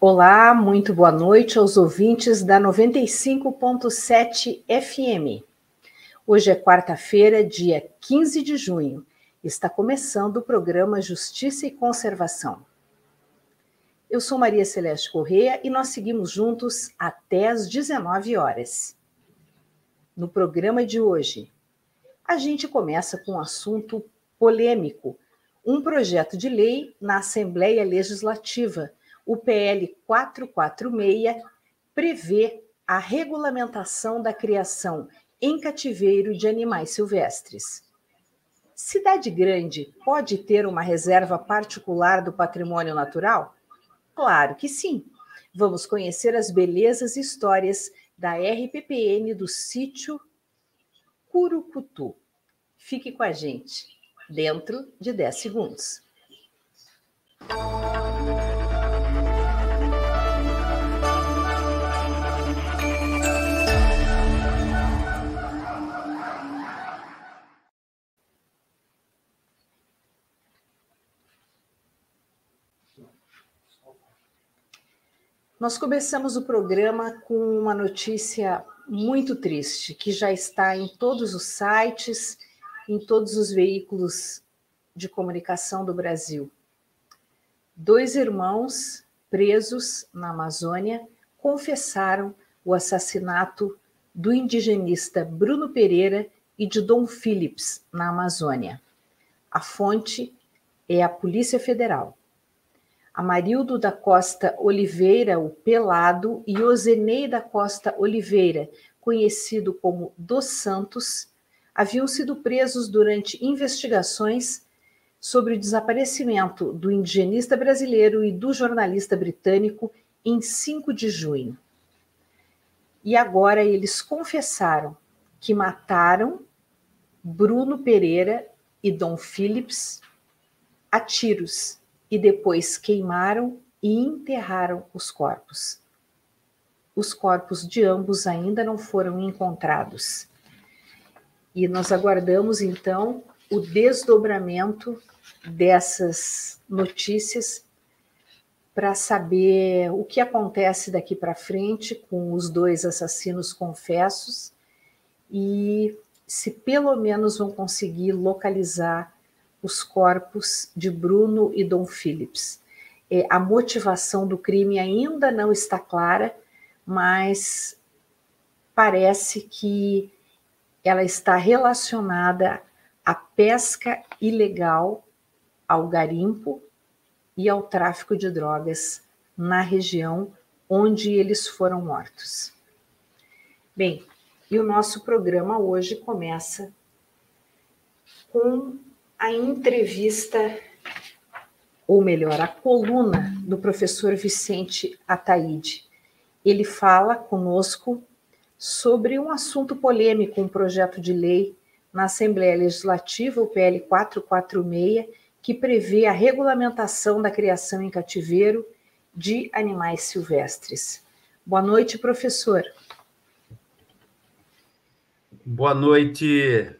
Olá, muito boa noite aos ouvintes da 95.7 FM. Hoje é quarta-feira, dia 15 de junho. Está começando o programa Justiça e Conservação. Eu sou Maria Celeste Correia e nós seguimos juntos até às 19 horas. No programa de hoje, a gente começa com um assunto polêmico: um projeto de lei na Assembleia Legislativa o PL 446 prevê a regulamentação da criação em cativeiro de animais silvestres. Cidade grande pode ter uma reserva particular do patrimônio natural? Claro que sim. Vamos conhecer as belezas e histórias da RPPN do sítio Curucutu. Fique com a gente, dentro de 10 segundos. Nós começamos o programa com uma notícia muito triste, que já está em todos os sites, em todos os veículos de comunicação do Brasil. Dois irmãos presos na Amazônia confessaram o assassinato do indigenista Bruno Pereira e de Dom Phillips na Amazônia. A fonte é a Polícia Federal. Amarildo da Costa Oliveira, o Pelado, e Ozenei da Costa Oliveira, conhecido como Dos Santos, haviam sido presos durante investigações sobre o desaparecimento do indigenista brasileiro e do jornalista britânico em 5 de junho. E agora eles confessaram que mataram Bruno Pereira e Dom Phillips a tiros e depois queimaram e enterraram os corpos. Os corpos de ambos ainda não foram encontrados. E nós aguardamos então o desdobramento dessas notícias para saber o que acontece daqui para frente com os dois assassinos confessos e se pelo menos vão conseguir localizar os corpos de Bruno e Dom Phillips. É, a motivação do crime ainda não está clara, mas parece que ela está relacionada à pesca ilegal, ao garimpo e ao tráfico de drogas na região onde eles foram mortos. Bem, e o nosso programa hoje começa com a entrevista, ou melhor, a coluna do professor Vicente Ataíde. Ele fala conosco sobre um assunto polêmico, um projeto de lei na Assembleia Legislativa, o PL 446, que prevê a regulamentação da criação em cativeiro de animais silvestres. Boa noite, professor. Boa noite,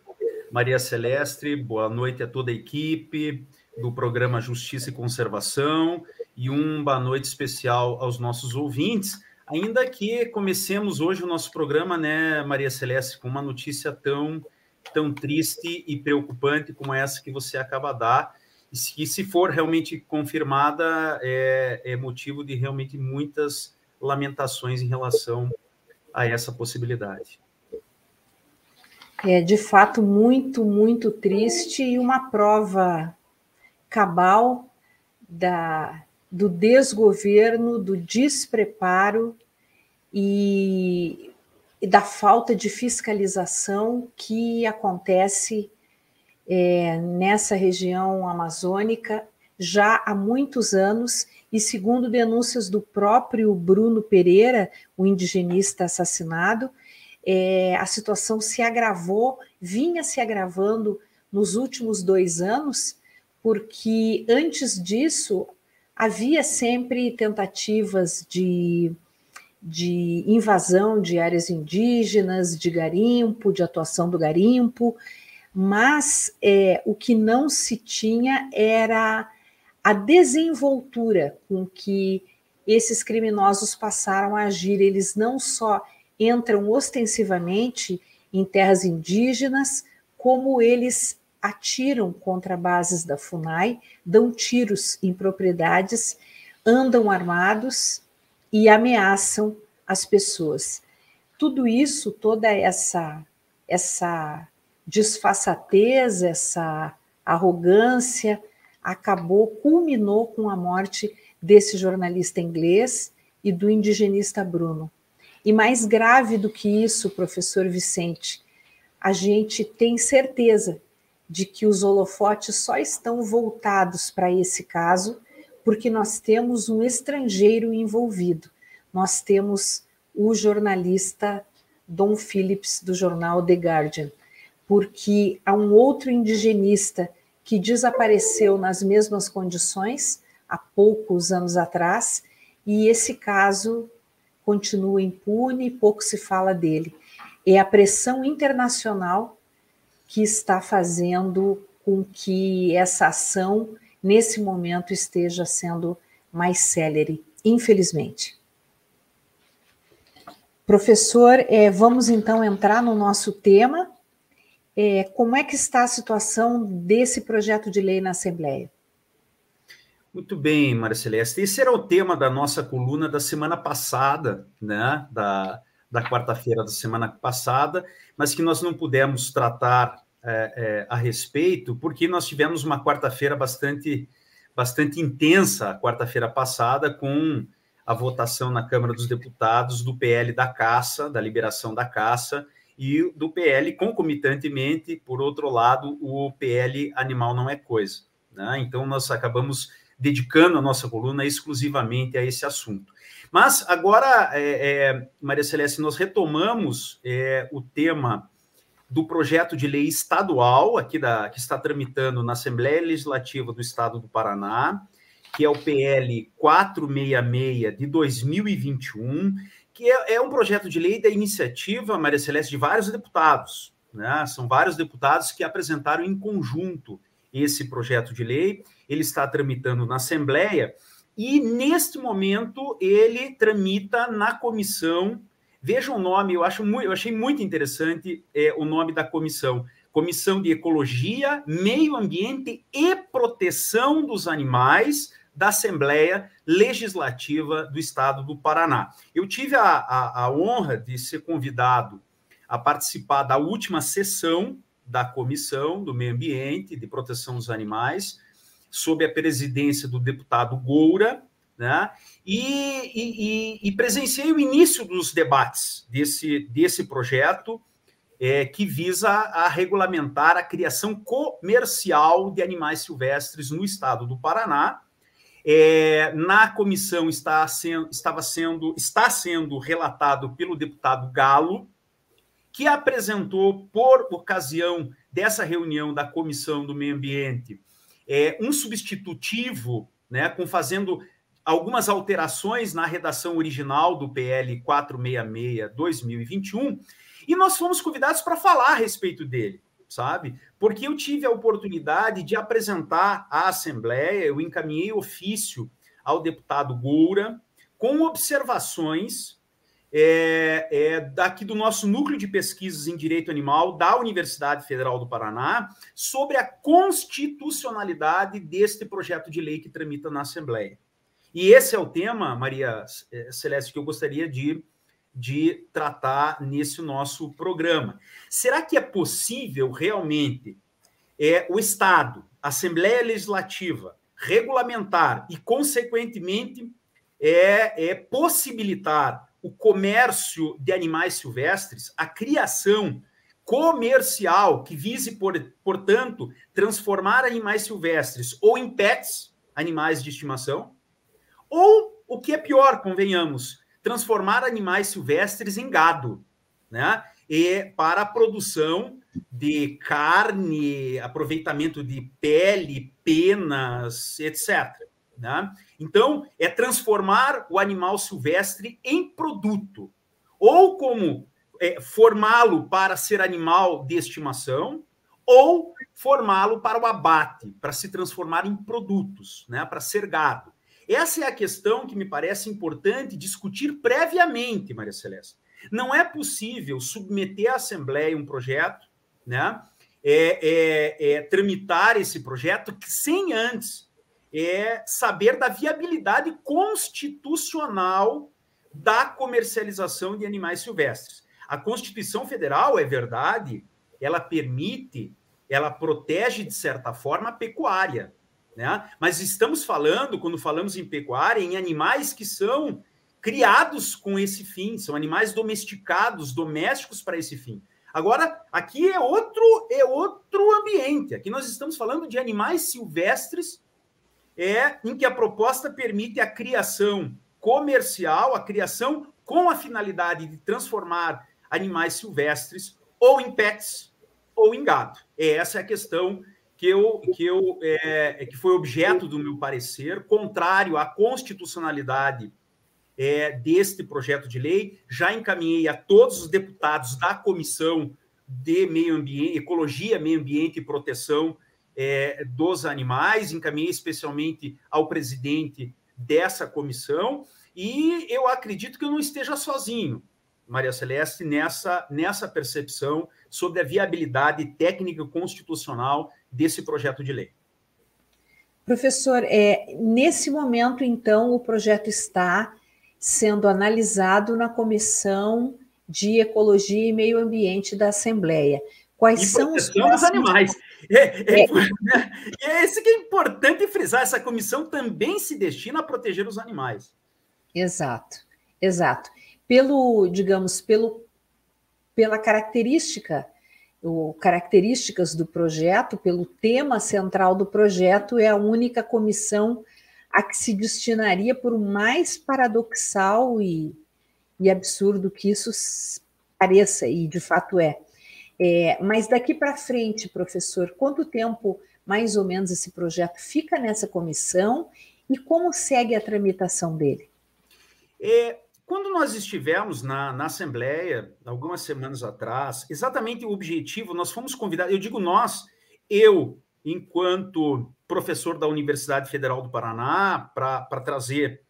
Maria Celeste, boa noite a toda a equipe do programa Justiça e Conservação e um boa noite especial aos nossos ouvintes. Ainda que comecemos hoje o nosso programa, né, Maria Celeste, com uma notícia tão, tão triste e preocupante como essa que você acaba de dar, e se, for realmente confirmada, é, é motivo de realmente muitas lamentações em relação a essa possibilidade. É de fato muito, muito triste e uma prova cabal da, do desgoverno, do despreparo e, e da falta de fiscalização que acontece é, nessa região amazônica já há muitos anos, e segundo denúncias do próprio Bruno Pereira, o indigenista assassinado, é, a situação se agravou, vinha se agravando nos últimos dois anos, porque antes disso havia sempre tentativas de, de invasão de áreas indígenas, de garimpo, de atuação do garimpo, mas é, o que não se tinha era a desenvoltura com que esses criminosos passaram a agir. Eles não só entram ostensivamente em terras indígenas, como eles atiram contra bases da FUNAI, dão tiros em propriedades, andam armados e ameaçam as pessoas. Tudo isso, toda essa essa disfarçatez, essa arrogância, acabou, culminou com a morte desse jornalista inglês e do indigenista Bruno. E mais grave do que isso, professor Vicente, a gente tem certeza de que os holofotes só estão voltados para esse caso porque nós temos um estrangeiro envolvido. Nós temos o jornalista Dom Phillips, do jornal The Guardian, porque há um outro indigenista que desapareceu nas mesmas condições há poucos anos atrás, e esse caso continua impune, pouco se fala dele. É a pressão internacional que está fazendo com que essa ação, nesse momento, esteja sendo mais célere, infelizmente. Professor, é, vamos então entrar no nosso tema. É, como é que está a situação desse projeto de lei na Assembleia? Muito bem, Maria Celeste. Esse era o tema da nossa coluna da semana passada, né? Da, da quarta-feira da semana passada, mas que nós não pudemos tratar é, é, a respeito, porque nós tivemos uma quarta-feira bastante, bastante intensa, quarta-feira passada, com a votação na Câmara dos Deputados do PL da caça, da liberação da caça, e do PL concomitantemente, por outro lado, o PL animal não é coisa. Né? Então, nós acabamos dedicando a nossa coluna exclusivamente a esse assunto. Mas agora, é, é, Maria Celeste, nós retomamos é, o tema do projeto de lei estadual aqui da, que está tramitando na Assembleia Legislativa do Estado do Paraná, que é o PL 466 de 2021, que é, é um projeto de lei da iniciativa, Maria Celeste, de vários deputados. Né? São vários deputados que apresentaram em conjunto esse projeto de lei. Ele está tramitando na Assembleia e, neste momento, ele tramita na comissão. Veja o nome, eu, acho muito, eu achei muito interessante é, o nome da comissão. Comissão de Ecologia, Meio Ambiente e Proteção dos Animais, da Assembleia Legislativa do Estado do Paraná. Eu tive a, a, a honra de ser convidado a participar da última sessão da Comissão do Meio Ambiente de Proteção dos Animais, sob a presidência do deputado Goura, né? E, e, e, presenciei o início dos debates desse, desse projeto é, que visa a regulamentar a criação comercial de animais silvestres no estado do Paraná é, na comissão está sendo, estava sendo, está sendo relatado pelo deputado Galo, que apresentou, por ocasião dessa reunião da Comissão do Meio Ambiente, é, um substitutivo, né, com fazendo algumas alterações na redação original do PL 466-2021, e nós fomos convidados para falar a respeito dele sabe? Porque eu tive a oportunidade de apresentar à Assembleia, eu encaminhei ofício ao deputado Goura com observações é, é, daqui do nosso núcleo de pesquisas em direito animal da Universidade Federal do Paraná sobre a constitucionalidade deste projeto de lei que tramita na Assembleia. E esse é o tema, Maria é, Celeste, que eu gostaria de de tratar nesse nosso programa. Será que é possível realmente é, o Estado, Assembleia Legislativa, regulamentar e, consequentemente, é, é possibilitar o comércio de animais silvestres, a criação comercial que vise, por, portanto, transformar animais silvestres ou em pets, animais de estimação, ou o que é pior, convenhamos, transformar animais silvestres em gado, né? E para a produção de carne, aproveitamento de pele, penas, etc. Né? Então, é transformar o animal silvestre em produto, ou como é, formá-lo para ser animal de estimação, ou formá-lo para o abate, para se transformar em produtos, né, para ser gado. Essa é a questão que me parece importante discutir previamente, Maria Celeste. Não é possível submeter à Assembleia um projeto, né, é, é, é, tramitar esse projeto sem antes é, saber da viabilidade constitucional da comercialização de animais silvestres. A Constituição Federal, é verdade, ela permite, ela protege, de certa forma, a pecuária. Né? Mas estamos falando, quando falamos em pecuária, em animais que são criados com esse fim, são animais domesticados, domésticos para esse fim. Agora, aqui é outro, é outro ambiente. Aqui nós estamos falando de animais silvestres, é em que a proposta permite a criação comercial, a criação com a finalidade de transformar animais silvestres ou em pets ou em gado. Essa é a questão que, eu, que, eu, é, que foi objeto do meu parecer, contrário à constitucionalidade é, deste projeto de lei. Já encaminhei a todos os deputados da Comissão de Meio Ambiente, Ecologia, Meio Ambiente e Proteção é, dos Animais, encaminhei especialmente ao presidente dessa comissão, e eu acredito que eu não esteja sozinho. Maria Celeste, nessa, nessa percepção sobre a viabilidade técnica constitucional desse projeto de lei. Professor, é, nesse momento, então, o projeto está sendo analisado na Comissão de Ecologia e Meio Ambiente da Assembleia. Quais e são os próximos... animais? É, é, é. é esse que é importante frisar. Essa comissão também se destina a proteger os animais. Exato, exato pelo, digamos, pelo, pela característica, o, características do projeto, pelo tema central do projeto, é a única comissão a que se destinaria, por mais paradoxal e, e absurdo que isso pareça, e de fato é. É mas daqui para frente, professor, quanto tempo mais ou menos esse projeto fica nessa comissão e como segue a tramitação dele? É, quando nós estivemos na, na Assembleia, algumas semanas atrás, exatamente o objetivo, nós fomos convidados, eu digo nós, eu, enquanto professor da Universidade Federal do Paraná, para trazer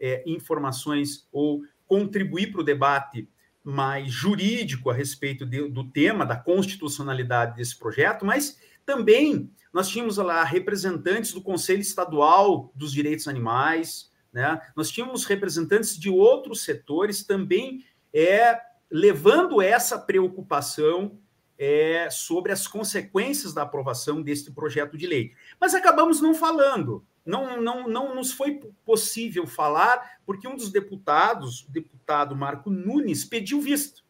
é, informações ou contribuir para o debate mais jurídico a respeito de, do tema, da constitucionalidade desse projeto, mas também nós tínhamos lá representantes do Conselho Estadual dos Direitos Animais, né? Nós tínhamos representantes de outros setores também é, levando essa preocupação é, sobre as consequências da aprovação deste projeto de lei. Mas acabamos não falando. Não, não, não nos foi possível falar, porque um dos deputados, o deputado Marco Nunes, pediu visto.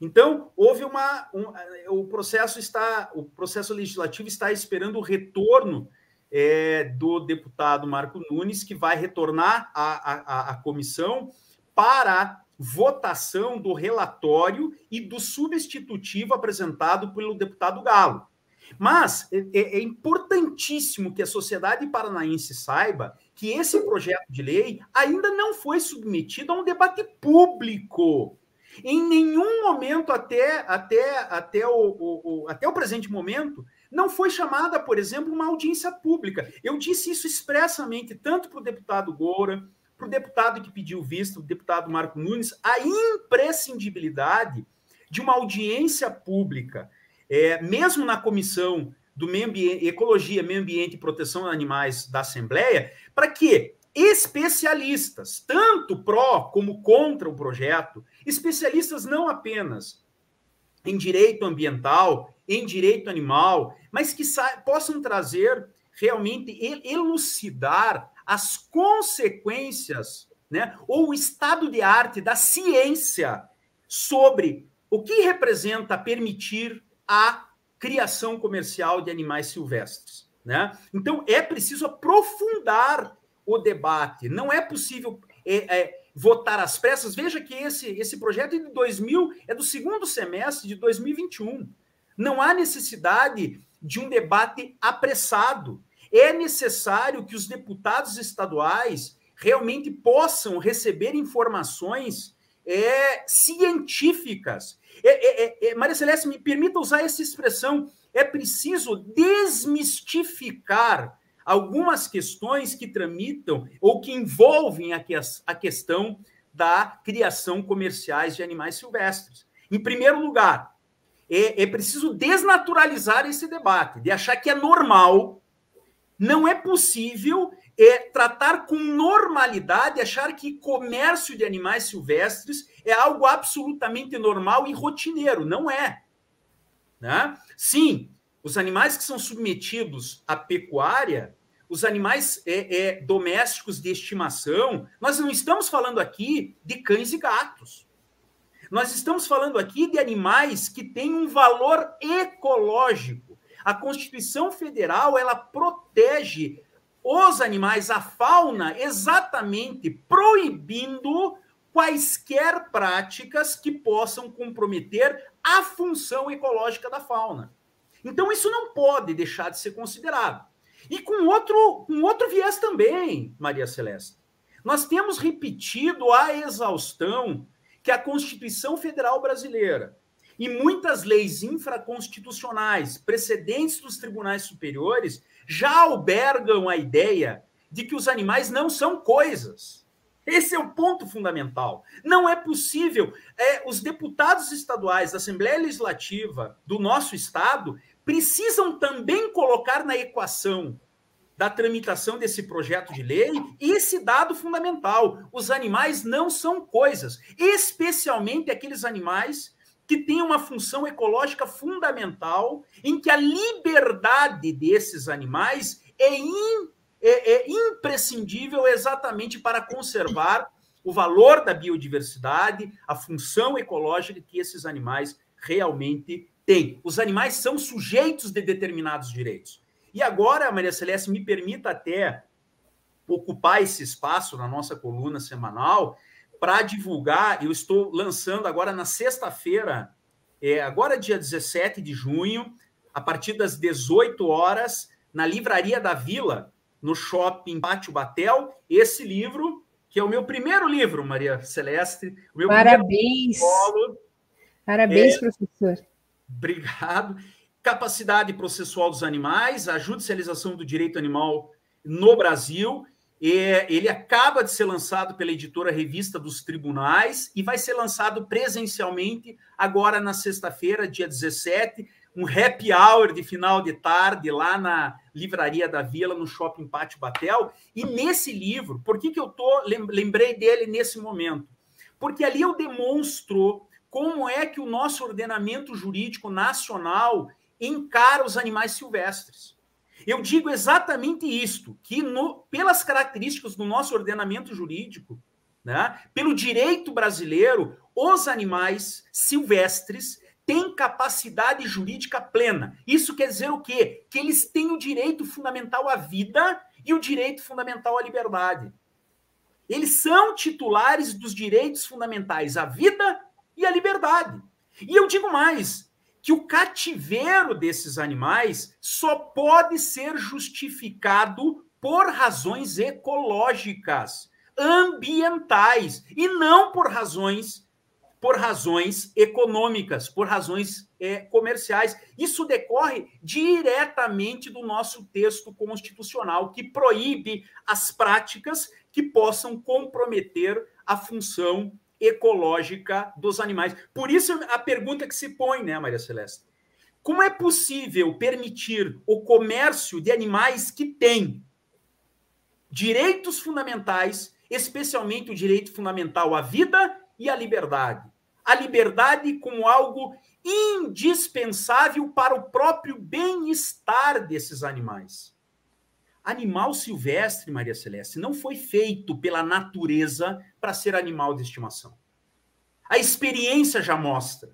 Então, houve uma. Um, o processo está. O processo legislativo está esperando o retorno é, do deputado Marco Nunes, que vai retornar à, à, à comissão para votação do relatório e do substitutivo apresentado pelo deputado Galo. Mas é, é, é, importantíssimo que a sociedade paranaense saiba que esse projeto de lei ainda não foi submetido a um debate público. Em nenhum momento, até, até, até, o, o, o até o presente momento, não foi chamada, por exemplo, uma audiência pública. Eu disse isso expressamente, tanto para o deputado Goura, para o deputado que pediu visto, o deputado Marco Nunes, a imprescindibilidade de uma audiência pública, é, mesmo na comissão do meio ambiente, Ecologia, Meio Ambiente e Proteção de Animais da Assembleia, para que especialistas, tanto pró como contra o projeto, especialistas não apenas em direito ambiental, em direito animal, mas que possam trazer realmente elucidar as consequências, né, ou o estado de arte da ciência sobre o que representa permitir a criação comercial de animais silvestres, né? Então é preciso aprofundar o debate. Não é possível é, é, votar às pressas. Veja que esse esse projeto é de 2000 é do segundo semestre de 2021. Não há necessidade de um debate apressado. É necessário que os deputados estaduais realmente possam receber informações é, científicas. É, é, é, é, Maria Celeste, me permita usar essa expressão. É preciso desmistificar algumas questões que tramitam ou que envolvem a, a questão da criação comerciais de animais silvestres. Em primeiro lugar, é, é preciso desnaturalizar esse debate, de achar que é normal, não é possível é, tratar com normalidade, achar que comércio de animais silvestres é algo absolutamente normal e rotineiro. Não é. Né? Sim, os animais que são submetidos à pecuária, os animais é, é, domésticos de estimação, nós não estamos falando aqui de cães e gatos. Nós estamos falando aqui de animais que têm um valor ecológico. A Constituição Federal ela protege os animais, a fauna, exatamente proibindo quaisquer práticas que possam comprometer a função ecológica da fauna. Então, isso não pode deixar de ser considerado. E com outro, com outro viés também, Maria Celeste. Nós temos repetido a exaustão que a Constituição Federal Brasileira e muitas leis infraconstitucionais precedentes dos tribunais superiores já albergam a ideia de que os animais não são coisas. Esse é o ponto fundamental. Não é possível. É, os deputados estaduais da Assembleia Legislativa do nosso estado precisam também colocar na equação da tramitação desse projeto de lei esse dado fundamental. Os animais não são coisas, especialmente aqueles animais que têm uma função ecológica fundamental, em que a liberdade desses animais é, in, é, é imprescindível exatamente para conservar o valor da biodiversidade, a função ecológica que esses animais realmente têm. Os animais são sujeitos de determinados direitos. E agora, Maria Celeste, me permita até ocupar esse espaço na nossa coluna semanal para divulgar. Eu estou lançando agora na sexta-feira, é, agora dia 17 de junho, a partir das 18 horas, na Livraria da Vila, no shopping Pátio Batel, esse livro, que é o meu primeiro livro, Maria Celeste. Parabéns! Parabéns, é, professor. Obrigado capacidade processual dos animais, a judicialização do direito animal no Brasil. Ele acaba de ser lançado pela editora Revista dos Tribunais e vai ser lançado presencialmente agora na sexta-feira, dia 17, um happy hour de final de tarde lá na Livraria da Vila, no Shopping Pátio Batel. E nesse livro, por que, que eu tô, lembrei dele nesse momento? Porque ali eu demonstro como é que o nosso ordenamento jurídico nacional encara os animais silvestres. Eu digo exatamente isto, que no, pelas características do nosso ordenamento jurídico, né, pelo direito brasileiro, os animais silvestres têm capacidade jurídica plena. Isso quer dizer o quê? Que eles têm o direito fundamental à vida e o direito fundamental à liberdade. Eles são titulares dos direitos fundamentais à vida e à liberdade. E eu digo mais, que o cativeiro desses animais só pode ser justificado por razões ecológicas, ambientais e não por razões por razões econômicas, por razões é, comerciais. Isso decorre diretamente do nosso texto constitucional, que proíbe as práticas que possam comprometer a função ecológica dos animais. Por isso a pergunta que se põe, né, Maria Celeste? Como é possível permitir o comércio de animais que têm direitos fundamentais, especialmente o direito fundamental à vida e à liberdade? A liberdade como algo indispensável para o próprio bem-estar desses animais. Animal silvestre, Maria Celeste, não foi feito pela natureza para ser animal de estimação. A experiência já mostra.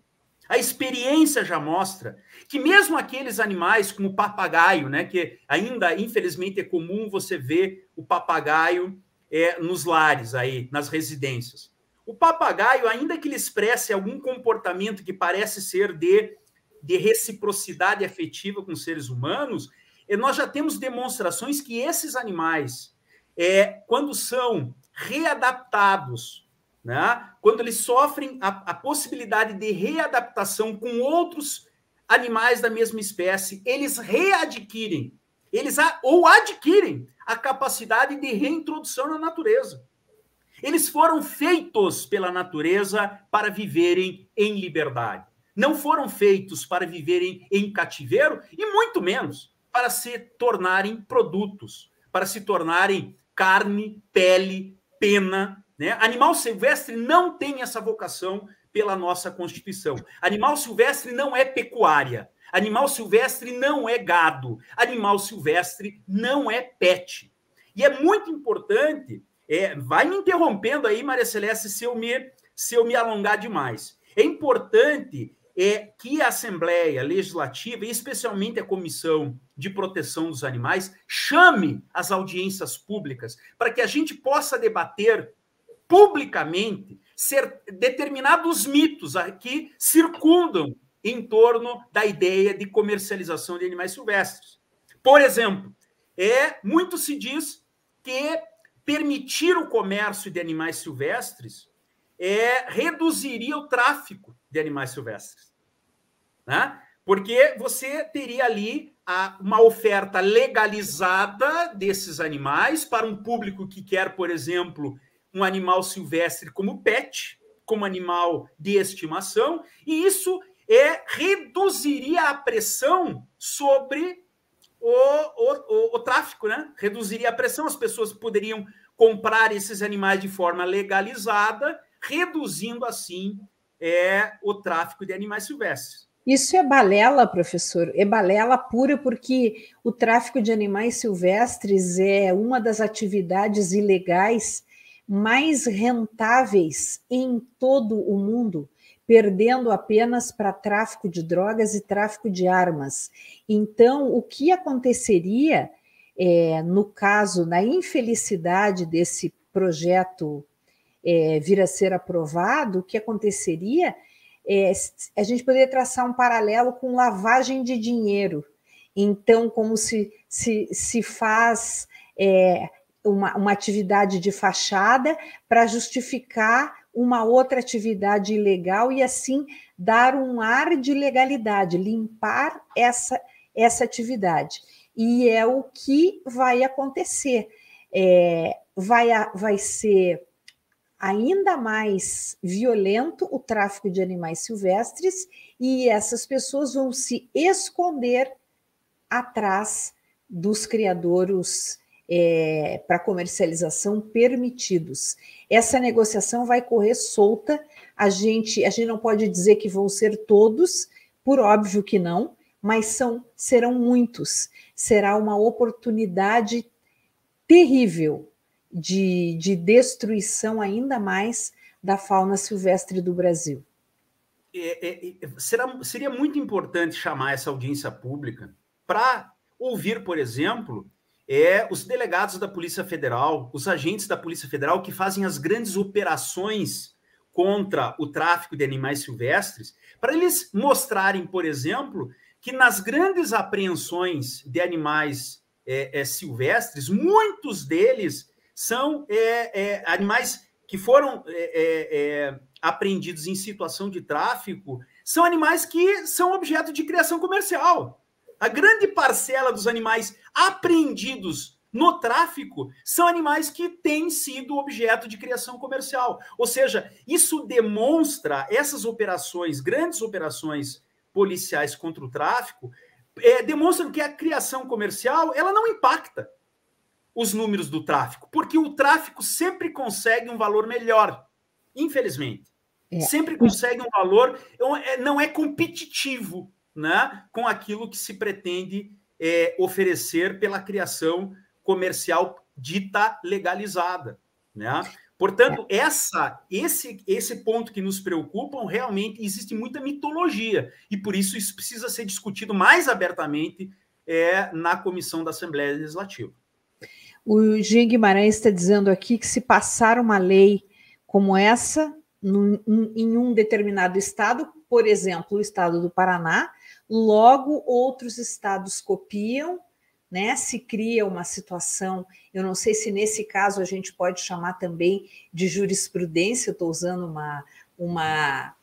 A experiência já mostra que mesmo aqueles animais como o papagaio, né, que ainda infelizmente é comum você ver o papagaio é, nos lares aí, nas residências. O papagaio, ainda que ele expresse algum comportamento que parece ser de, de reciprocidade afetiva com seres humanos, nós já temos demonstrações que esses animais, é, quando são readaptados né? quando eles sofrem a, a possibilidade de readaptação com outros animais da mesma espécie, eles readquirem, eles a, ou adquirem a capacidade de reintrodução na natureza. Eles foram feitos pela natureza para viverem em liberdade. Não foram feitos para viverem em cativeiro e muito menos para se tornarem produtos, para se tornarem carne, pele, pena. Né? Animal silvestre não tem essa vocação pela nossa Constituição. Animal silvestre não é pecuária. Animal silvestre não é gado. Animal silvestre não é pet. E é muito importante, é, vai me interrompendo aí, Maria Celeste, se eu me, se eu me alongar demais. É importante é que a Assembleia Legislativa, especialmente a Comissão de Proteção dos Animais, chame as audiências públicas para que a gente possa debater publicamente ser determinados mitos que circundam em torno da ideia de comercialização de animais silvestres. Por exemplo, é muito se diz que permitir o comércio de animais silvestres é, reduziria o tráfico de animais silvestres. Né? Porque você teria ali a, uma oferta legalizada desses animais para um público que quer, por exemplo, um animal silvestre como pet, como animal de estimação, e isso é reduziria a pressão sobre o, o, o, o tráfico, né? Reduziria a pressão, as pessoas poderiam comprar esses animais de forma legalizada, reduzindo assim é, o tráfico de animais silvestres. Isso é balela, professor, é balela pura, porque o tráfico de animais silvestres é uma das atividades ilegais mais rentáveis em todo o mundo, perdendo apenas para tráfico de drogas e tráfico de armas. Então, o que aconteceria é, no caso, na infelicidade desse projeto é, vir a ser aprovado, o que aconteceria é, a gente poderia traçar um paralelo com lavagem de dinheiro. Então, como se, se, se faz é, uma, uma atividade de fachada para justificar uma outra atividade ilegal e assim dar um ar de legalidade, limpar essa, essa atividade. E é o que vai acontecer. É, vai, vai ser ainda mais violento o tráfico de animais silvestres e essas pessoas vão se esconder atrás dos criadouros é, para comercialização permitidos. Essa negociação vai correr solta. A gente, a gente não pode dizer que vão ser todos, por óbvio que não, mas são serão muitos. Será uma oportunidade terrível de, de destruição ainda mais da fauna silvestre do Brasil. É, é, é, será, seria muito importante chamar essa audiência pública para ouvir, por exemplo, é, os delegados da Polícia Federal, os agentes da Polícia Federal que fazem as grandes operações contra o tráfico de animais silvestres, para eles mostrarem, por exemplo, que nas grandes apreensões de animais é, é, silvestres, muitos deles são é, é, animais que foram é, é, é, apreendidos em situação de tráfico, são animais que são objeto de criação comercial. A grande parcela dos animais apreendidos no tráfico são animais que têm sido objeto de criação comercial. Ou seja, isso demonstra essas operações, grandes operações policiais contra o tráfico, é, demonstram que a criação comercial ela não impacta os números do tráfico, porque o tráfico sempre consegue um valor melhor, infelizmente. É. Sempre consegue um valor, é, não é competitivo né, com aquilo que se pretende é, oferecer pela criação comercial dita legalizada. Né? Portanto, é. essa, esse, esse ponto que nos preocupa, realmente existe muita mitologia, e por isso isso precisa ser discutido mais abertamente é, na comissão da Assembleia Legislativa. O Jean Guimarães está dizendo aqui que se passar uma lei como essa num, em um determinado estado, por exemplo, o estado do Paraná, logo outros estados copiam, né, se cria uma situação, eu não sei se nesse caso a gente pode chamar também de jurisprudência, eu estou usando uma, uma,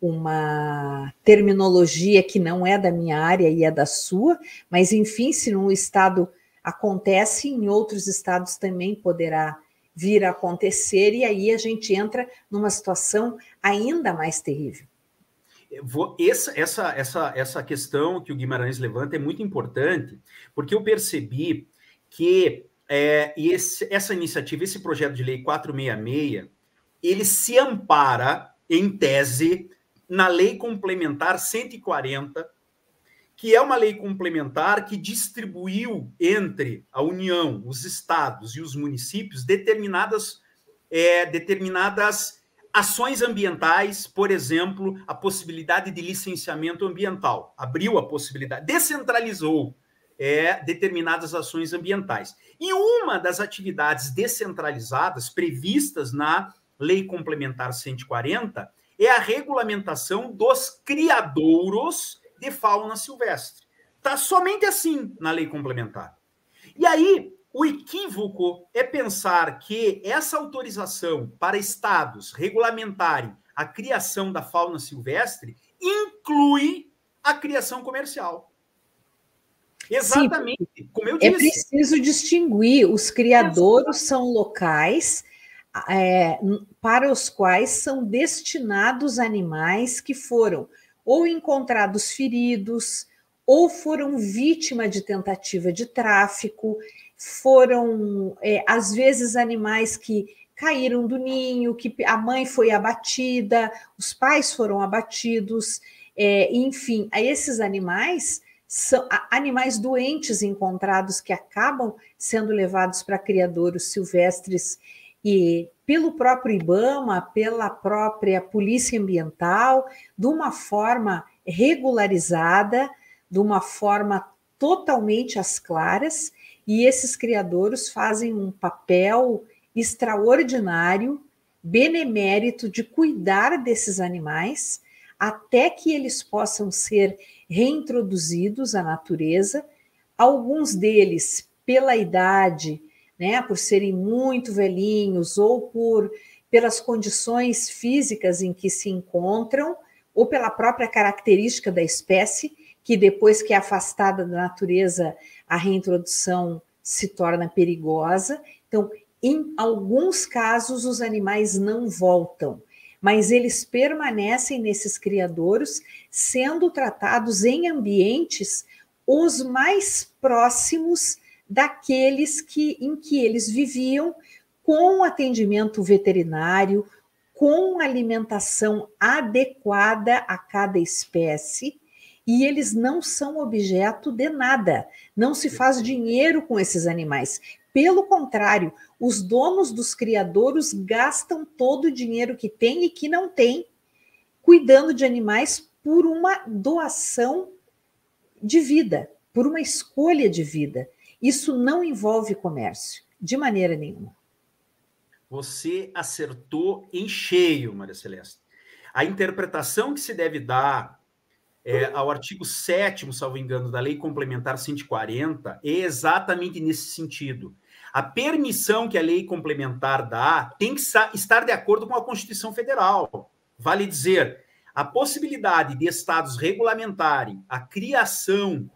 uma terminologia que não é da minha área e é da sua, mas enfim, se num estado acontece, em outros estados também poderá vir a acontecer, e aí a gente entra numa situação ainda mais terrível. Essa, essa, essa, essa questão que o Guimarães levanta é muito importante, porque eu percebi que é, esse, essa iniciativa, esse projeto de lei 466, ele se ampara, em tese, na lei complementar 140, que é uma lei complementar que distribuiu entre a União, os estados e os municípios determinadas, é, determinadas Ações ambientais, por exemplo, a possibilidade de licenciamento ambiental. Abriu a possibilidade, descentralizou é, determinadas ações ambientais. E uma das atividades descentralizadas previstas na Lei Complementar 140 é a regulamentação dos criadouros de fauna silvestre. Está somente assim na lei complementar. E aí, o equívoco é pensar que essa autorização para estados regulamentarem a criação da fauna silvestre inclui a criação comercial. Exatamente, Sim, como eu é disse. É preciso distinguir: os criadouros são locais é, para os quais são destinados animais que foram ou encontrados feridos, ou foram vítima de tentativa de tráfico foram, é, às vezes, animais que caíram do ninho, que a mãe foi abatida, os pais foram abatidos, é, enfim, a esses animais são animais doentes encontrados que acabam sendo levados para criadouros silvestres pelo próprio IBAMA, pela própria Polícia Ambiental, de uma forma regularizada, de uma forma totalmente às claras, e esses criadores fazem um papel extraordinário, benemérito de cuidar desses animais até que eles possam ser reintroduzidos à natureza. Alguns deles, pela idade, né, por serem muito velhinhos ou por pelas condições físicas em que se encontram, ou pela própria característica da espécie, que depois que é afastada da natureza, a reintrodução se torna perigosa. Então, em alguns casos, os animais não voltam, mas eles permanecem nesses criadouros, sendo tratados em ambientes os mais próximos daqueles que, em que eles viviam, com atendimento veterinário, com alimentação adequada a cada espécie e eles não são objeto de nada. Não se faz dinheiro com esses animais. Pelo contrário, os donos dos criadouros gastam todo o dinheiro que tem e que não tem cuidando de animais por uma doação de vida, por uma escolha de vida. Isso não envolve comércio, de maneira nenhuma. Você acertou em cheio, Maria Celeste. A interpretação que se deve dar é, ao artigo 7, salvo engano, da Lei Complementar 140, é exatamente nesse sentido. A permissão que a lei complementar dá tem que estar de acordo com a Constituição Federal. Vale dizer, a possibilidade de estados regulamentarem a criação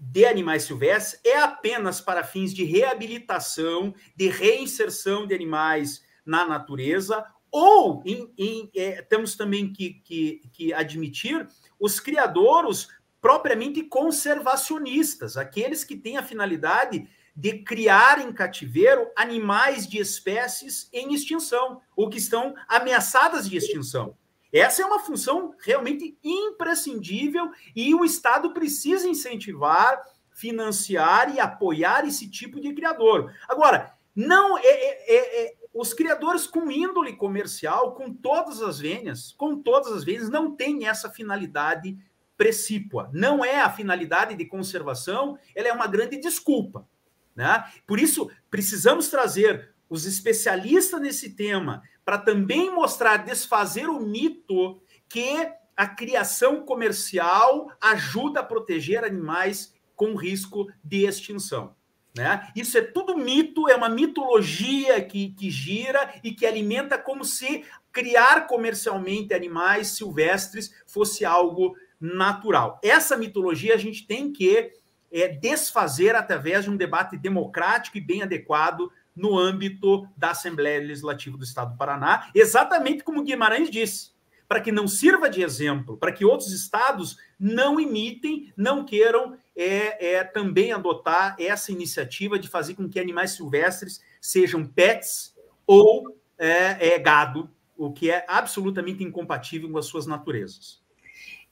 de animais silvestres é apenas para fins de reabilitação, de reinserção de animais na natureza, ou em, em, é, temos também que, que, que admitir os criadouros propriamente conservacionistas, aqueles que têm a finalidade de criar em cativeiro animais de espécies em extinção, ou que estão ameaçadas de extinção. Essa é uma função realmente imprescindível e o Estado precisa incentivar, financiar e apoiar esse tipo de criador. Agora, não é, é, é, é os criadores com índole comercial, com todas as vênias, com todas as vênias, não têm essa finalidade precípua. Não é a finalidade de conservação, ela é uma grande desculpa. Né? Por isso, precisamos trazer os especialistas nesse tema para também mostrar, desfazer o mito que a criação comercial ajuda a proteger animais com risco de extinção. Né? Isso é tudo mito, é uma mitologia que, que gira e que alimenta como se criar comercialmente animais silvestres fosse algo natural. Essa mitologia a gente tem que é, desfazer através de um debate democrático e bem adequado no âmbito da Assembleia Legislativa do Estado do Paraná, exatamente como Guimarães disse, para que não sirva de exemplo, para que outros estados não imitem, não queiram é, é, também adotar essa iniciativa de fazer com que animais silvestres sejam pets ou é, é gado, o que é absolutamente incompatível com as suas naturezas.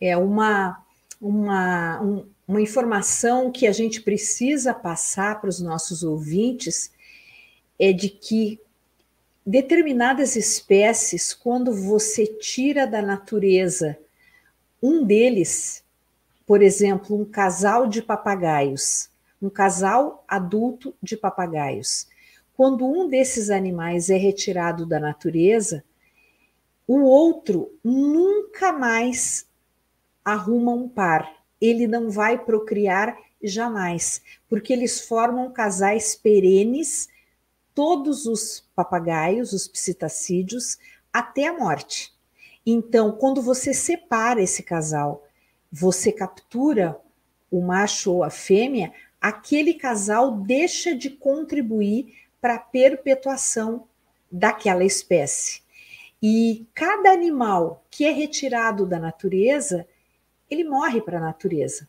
É uma, uma, um, uma informação que a gente precisa passar para os nossos ouvintes é de que determinadas espécies, quando você tira da natureza um deles, por exemplo, um casal de papagaios, um casal adulto de papagaios. Quando um desses animais é retirado da natureza, o outro nunca mais arruma um par. Ele não vai procriar jamais, porque eles formam casais perenes, todos os papagaios, os psitacídeos, até a morte. Então, quando você separa esse casal você captura o macho ou a fêmea, aquele casal deixa de contribuir para a perpetuação daquela espécie. E cada animal que é retirado da natureza, ele morre para a natureza.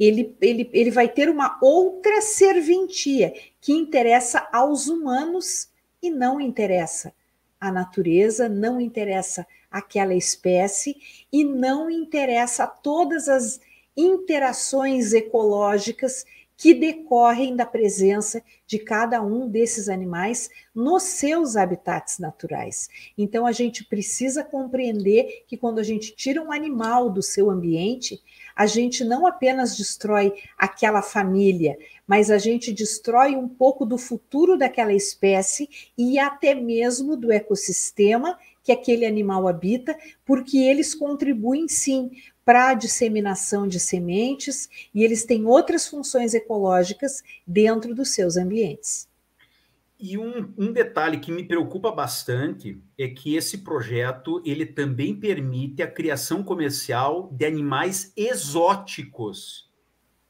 Ele, ele, ele vai ter uma outra serventia que interessa aos humanos e não interessa à natureza, não interessa aquela espécie e não interessa todas as interações ecológicas que decorrem da presença de cada um desses animais nos seus habitats naturais. Então a gente precisa compreender que quando a gente tira um animal do seu ambiente, a gente não apenas destrói aquela família, mas a gente destrói um pouco do futuro daquela espécie e até mesmo do ecossistema que aquele animal habita, porque eles contribuem sim para a disseminação de sementes e eles têm outras funções ecológicas dentro dos seus ambientes. E um, um, detalhe que me preocupa bastante é que esse projeto ele também permite a criação comercial de animais exóticos,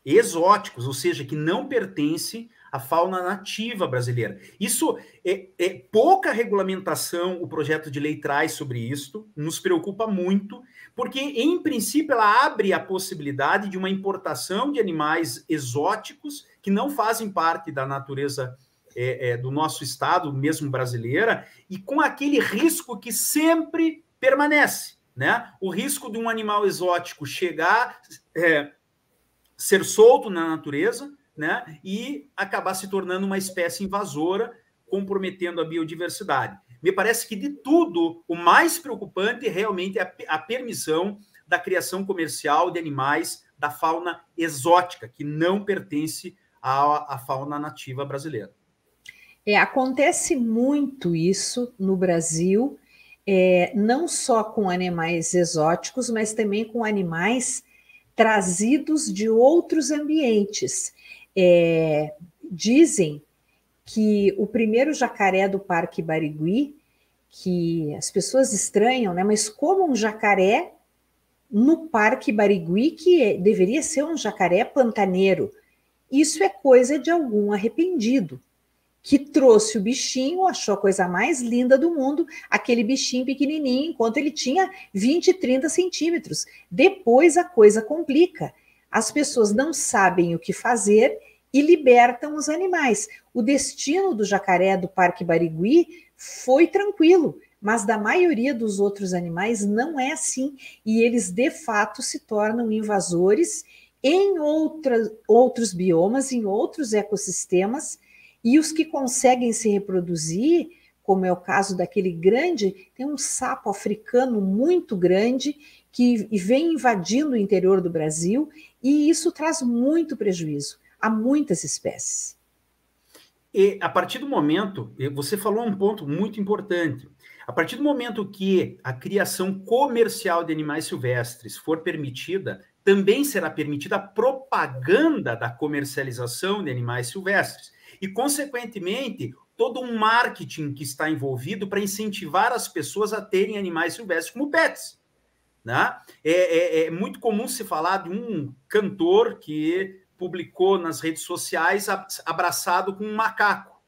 exóticos, ou seja, que não pertencem a fauna nativa brasileira. Isso é, é, pouca regulamentação o projeto de lei traz sobre isso, nos preocupa muito, porque, em princípio, ela abre a possibilidade de uma importação de animais exóticos que não fazem parte da natureza é, é, do nosso estado, mesmo brasileira, e com aquele risco que sempre permanece. Né? O risco de um animal exótico chegar, é, ser solto na natureza, né? E acabar se tornando uma espécie invasora, comprometendo a biodiversidade. Me parece que de tudo, o mais preocupante realmente é a, a permissão da criação comercial de animais da fauna exótica, que não pertence à, à fauna nativa brasileira. É, acontece muito isso no Brasil, é, não só com animais exóticos, mas também com animais trazidos de outros ambientes. É, dizem que o primeiro jacaré do Parque Barigui, que as pessoas estranham, né? Mas como um jacaré no Parque Barigui, que é, deveria ser um jacaré pantaneiro. Isso é coisa de algum arrependido que trouxe o bichinho, achou a coisa mais linda do mundo, aquele bichinho pequenininho, enquanto ele tinha 20, 30 centímetros. Depois a coisa complica as pessoas não sabem o que fazer e libertam os animais. O destino do jacaré do Parque Barigui foi tranquilo, mas da maioria dos outros animais não é assim, e eles de fato se tornam invasores em outra, outros biomas, em outros ecossistemas, e os que conseguem se reproduzir, como é o caso daquele grande, tem um sapo africano muito grande que vem invadindo o interior do Brasil e isso traz muito prejuízo a muitas espécies. E a partir do momento, você falou um ponto muito importante. A partir do momento que a criação comercial de animais silvestres for permitida, também será permitida a propaganda da comercialização de animais silvestres. E, consequentemente, todo um marketing que está envolvido para incentivar as pessoas a terem animais silvestres como pets. Né? É, é, é, muito comum se falar de um cantor que publicou nas redes sociais abraçado com um macaco.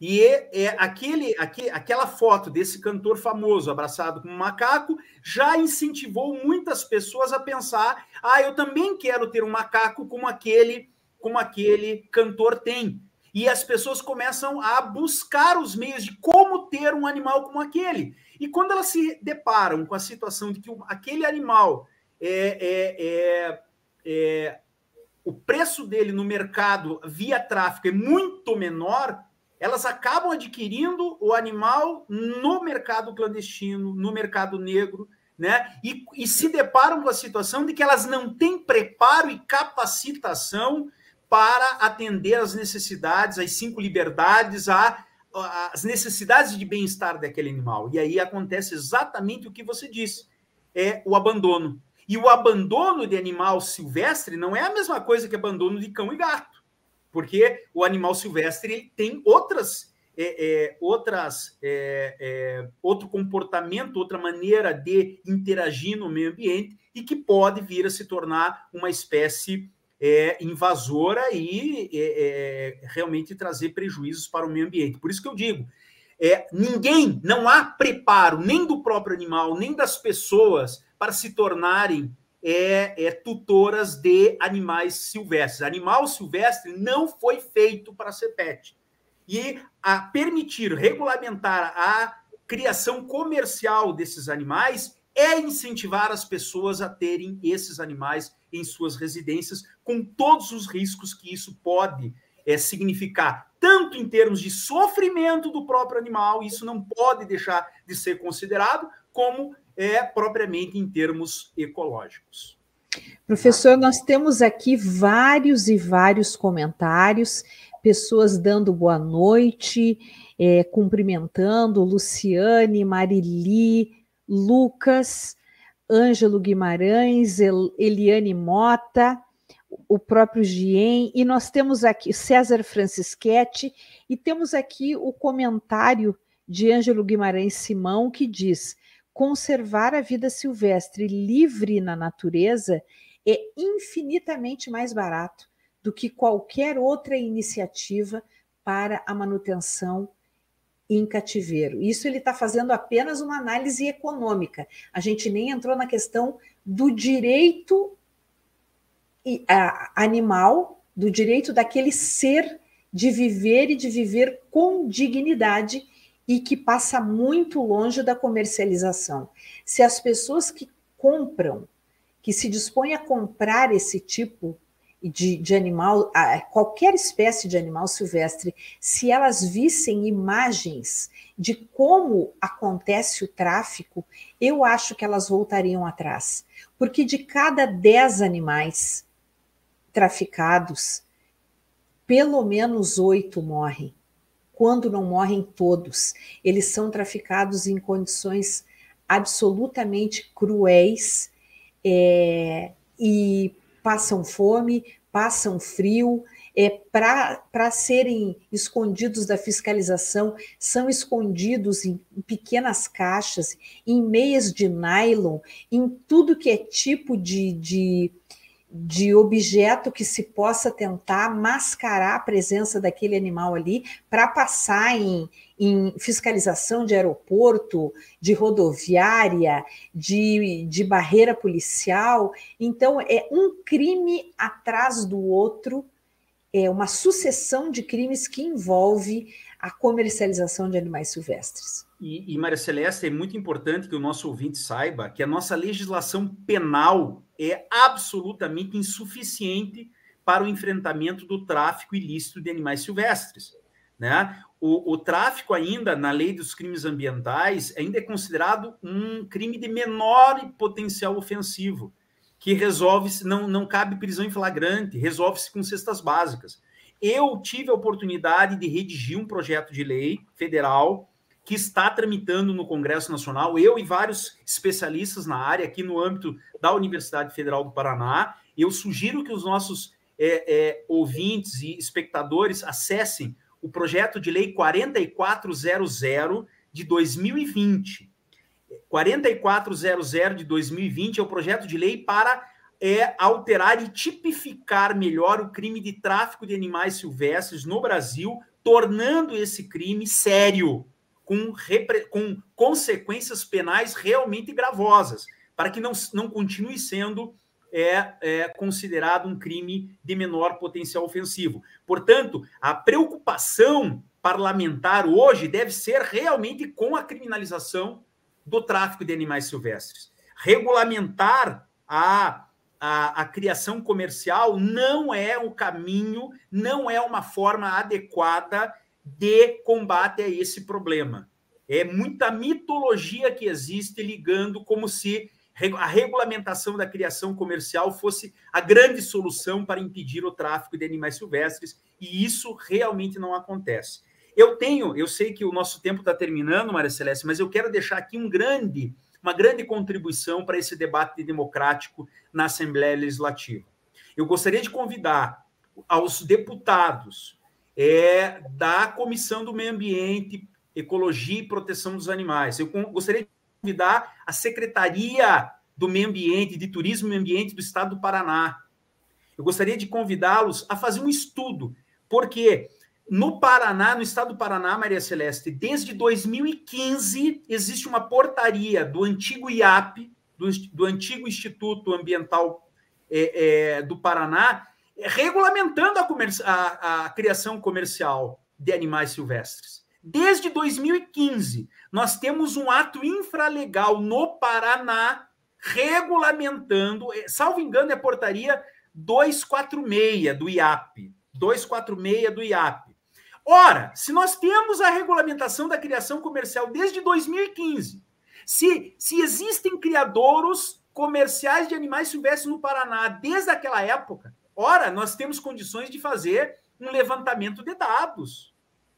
E é, é aquele, aquele, aquela foto desse cantor famoso abraçado com um macaco já incentivou muitas pessoas a pensar: ah, eu também quero ter um macaco como aquele, como aquele cantor tem. E as pessoas começam a buscar os meios de como ter um animal como aquele. E quando elas se deparam com a situação de que aquele animal é, é, é, é o preço dele no mercado via tráfico é muito menor, elas acabam adquirindo o animal no mercado clandestino, no mercado negro, né? E, e se deparam com a situação de que elas não têm preparo e capacitação para atender às necessidades, às cinco liberdades, as necessidades de bem-estar daquele animal. E aí acontece exatamente o que você disse: é o abandono. E o abandono de animal silvestre não é a mesma coisa que abandono de cão e gato porque o animal silvestre tem outras, é, é, outras é, é, outro comportamento, outra maneira de interagir no meio ambiente e que pode vir a se tornar uma espécie é, invasora e é, realmente trazer prejuízos para o meio ambiente. Por isso que eu digo, ninguém, não há preparo nem do próprio animal, nem das pessoas para se tornarem é, é, tutoras de animais silvestres. Animal silvestre não foi feito para ser pet. E a permitir, regulamentar a criação comercial desses animais é incentivar as pessoas a terem esses animais em suas residências, com todos os riscos que isso pode é, significar, tanto em termos de sofrimento do próprio animal, isso não pode deixar de ser considerado, como é propriamente em termos ecológicos. Professor, nós temos aqui vários e vários comentários, pessoas dando boa noite, é, cumprimentando, Luciane, Marili, Lucas, Ângelo Guimarães, Eliane Mota, o próprio Gien, e nós temos aqui César Francischetti, e temos aqui o comentário de Ângelo Guimarães Simão, que diz: conservar a vida silvestre livre na natureza é infinitamente mais barato do que qualquer outra iniciativa para a manutenção em cativeiro. Isso ele está fazendo apenas uma análise econômica. A gente nem entrou na questão do direito animal, do direito daquele ser de viver e de viver com dignidade e que passa muito longe da comercialização. Se as pessoas que compram, que se dispõem a comprar esse tipo de, de animal, qualquer espécie de animal silvestre, se elas vissem imagens de como acontece o tráfico, eu acho que elas voltariam atrás. Porque de cada 10 animais traficados, pelo menos oito morrem quando não morrem todos. Eles são traficados em condições absolutamente cruéis é, e passam fome, passam frio. É, Para serem escondidos da fiscalização, são escondidos em pequenas caixas, em meias de nylon, em tudo que é tipo de, de de objeto que se possa tentar mascarar a presença daquele animal ali para passar em, em, fiscalização de aeroporto, de rodoviária, de, de barreira policial. Então, é um crime atrás do outro, é uma sucessão de crimes que envolve a comercialização de animais silvestres. E, e Maria Celeste, é muito importante que o nosso ouvinte saiba que a nossa legislação penal é absolutamente insuficiente para o enfrentamento do tráfico ilícito de animais silvestres. Né? O, o, tráfico ainda, na lei dos crimes ambientais, ainda é considerado um crime de menor potencial ofensivo, que resolve-se, não, não cabe prisão em flagrante, resolve-se com cestas básicas. Eu tive a oportunidade de redigir um projeto de lei federal que está tramitando no Congresso Nacional, eu e vários especialistas na área, aqui no âmbito da Universidade Federal do Paraná. Eu sugiro que os nossos é, é, ouvintes e espectadores acessem o projeto de lei 4400 de 2020. 4400 de 2020 é o projeto de lei para é, alterar e tipificar melhor o crime de tráfico de animais silvestres no Brasil, tornando esse crime sério com, com consequências penais realmente gravosas, para que não, não continue sendo é, é, considerado um crime de menor potencial ofensivo. Portanto, a preocupação parlamentar hoje deve ser realmente com a criminalização do tráfico de animais silvestres. Regulamentar a, a, a criação comercial não é o caminho, não é uma forma adequada de combate a esse problema. É muita mitologia que existe ligando como se a regulamentação da criação comercial fosse a grande solução para impedir o tráfico de animais silvestres, e isso realmente não acontece. Eu tenho, eu sei que o nosso tempo está terminando, Maria Celeste, mas eu quero deixar aqui um grande, uma grande contribuição para esse debate democrático na Assembleia Legislativa. Eu gostaria de convidar aos deputados é, da Comissão do Meio Ambiente, Ecologia e Proteção dos Animais. Eu gostaria convidar a Secretaria do Meio Ambiente, de Turismo e Meio Ambiente do Estado do Paraná. Eu gostaria de convidá-los a fazer um estudo, porque no Paraná, no estado do Paraná, Maria Celeste, desde 2015 existe uma portaria do antigo IAP, do, do antigo Instituto Ambiental é, é, do Paraná, regulamentando a, a, a criação comercial de animais silvestres. Desde 2015, nós temos um ato infralegal no Paraná regulamentando, eh, salvo engano, é a portaria 246 do IAP. 246 do IAP. Ora, se nós temos a regulamentação da criação comercial desde 2015, se, se existem criadouros comerciais de animais silvestres no Paraná desde aquela época, ora, nós temos condições de fazer um levantamento de dados,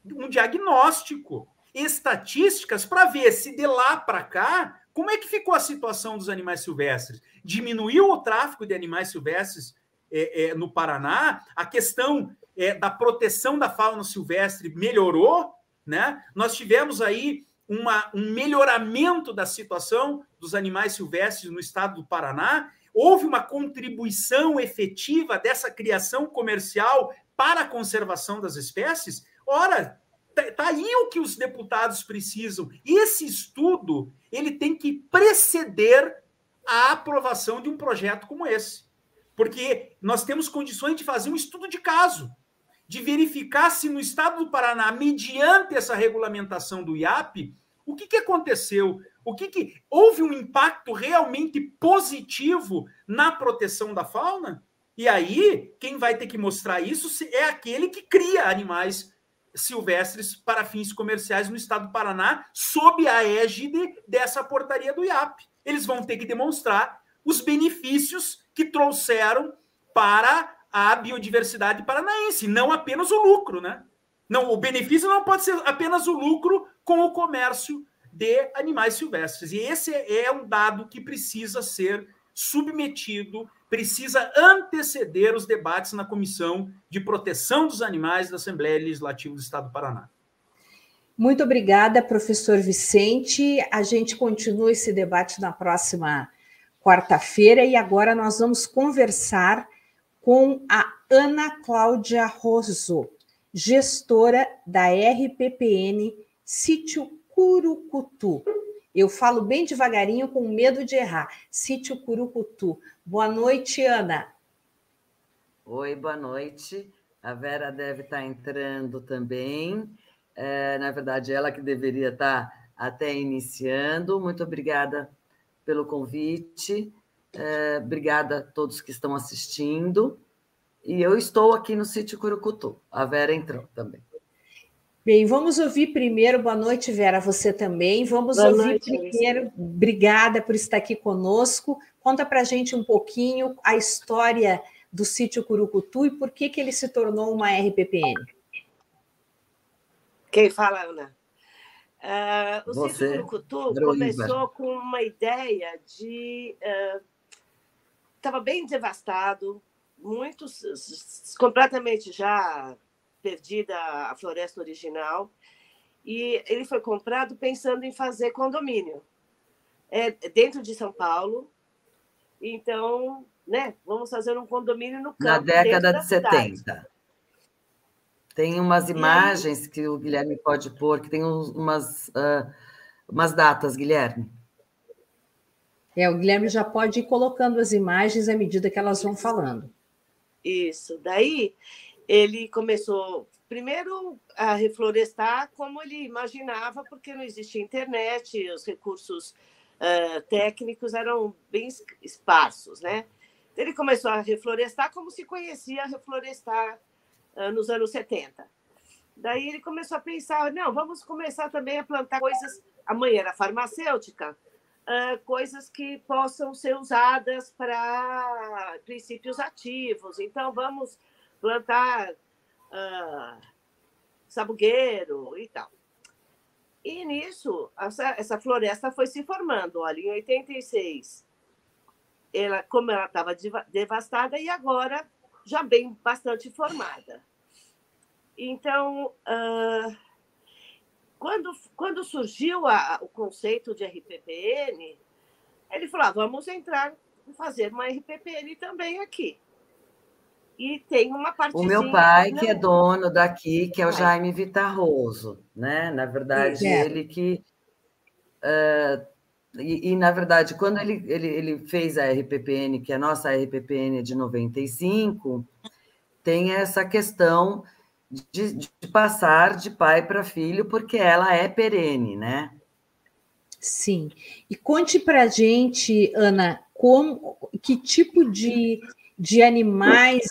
um diagnóstico, estatísticas para ver se de lá para cá, como é que ficou a situação dos animais silvestres? Diminuiu o tráfico de animais silvestres é, é, no Paraná? A questão é, da proteção da fauna silvestre melhorou, né? Nós tivemos aí uma, um melhoramento da situação dos animais silvestres no estado do Paraná. Houve uma contribuição efetiva dessa criação comercial para a conservação das espécies. Ora, tá, tá aí o que os deputados precisam. Esse estudo ele tem que preceder a aprovação de um projeto como esse. Porque nós temos condições de fazer um estudo de caso de verificar se no estado do Paraná, mediante essa regulamentação do IAP, o que, que aconteceu? O que, que houve um impacto realmente positivo na proteção da fauna? E aí, quem vai ter que mostrar isso é aquele que cria animais silvestres para fins comerciais no estado do Paraná, sob a égide dessa portaria do IAP. Eles vão ter que demonstrar os benefícios que trouxeram para a biodiversidade paranaense, não apenas o lucro, né? Não, o benefício não pode ser apenas o lucro com o comércio de animais silvestres. E esse é um dado que precisa ser submetido, precisa anteceder os debates na Comissão de Proteção dos Animais da Assembleia Legislativa do Estado do Paraná. Muito obrigada, professor Vicente. A gente continua esse debate na próxima quarta-feira e agora nós vamos conversar com a Ana Cláudia Rosso, gestora da RPPN Sítio Curucutu. Eu falo bem devagarinho com medo de errar. Sítio Curucutu. Boa noite, Ana. Oi, boa noite. A Vera deve estar entrando também. É, na verdade, ela que deveria estar até iniciando. Muito obrigada pelo convite. É, obrigada a todos que estão assistindo. E eu estou aqui no sítio Curucutu. A Vera entrou também. Bem, vamos ouvir primeiro. Boa noite, Vera, você também. Vamos Boa ouvir noite, primeiro. Obrigada por estar aqui conosco. Conta para a gente um pouquinho a história do sítio Curucutu e por que, que ele se tornou uma RPPN. Quem fala, Ana? Uh, o Você, Sítio Cutu começou com uma ideia de. Estava uh, bem devastado, muitos completamente já perdida a floresta original, e ele foi comprado pensando em fazer condomínio é, dentro de São Paulo. Então, né, vamos fazer um condomínio no campo. Na década de 70. Cidade. Tem umas imagens que o Guilherme pode pôr, que tem umas, uh, umas datas, Guilherme. É, o Guilherme já pode ir colocando as imagens à medida que elas vão falando. Isso. Daí ele começou primeiro a reflorestar como ele imaginava, porque não existia internet, os recursos uh, técnicos eram bem esparsos, né? Então, ele começou a reflorestar como se conhecia reflorestar uh, nos anos 70. Daí ele começou a pensar, não, vamos começar também a plantar coisas. A mãe era farmacêutica, uh, coisas que possam ser usadas para princípios ativos. Então, vamos plantar uh, sabugueiro e tal. E nisso, essa, essa floresta foi se formando. Olha, em 86, ela, como ela estava devastada, e agora já bem bastante formada. Então, uh, quando, quando surgiu a, o conceito de RPPN, ele falou: ah, vamos entrar, fazer uma RPPN também aqui. E tem uma parte. O meu pai, que é dono daqui, que é o Jaime Vitarroso, né? Na verdade, é. ele que. Uh, e, e, na verdade, quando ele, ele, ele fez a RPPN, que é a nossa RPPN de 95, tem essa questão de, de passar de pai para filho, porque ela é perene, né? Sim. E conte para a gente, Ana, como, que tipo de de animais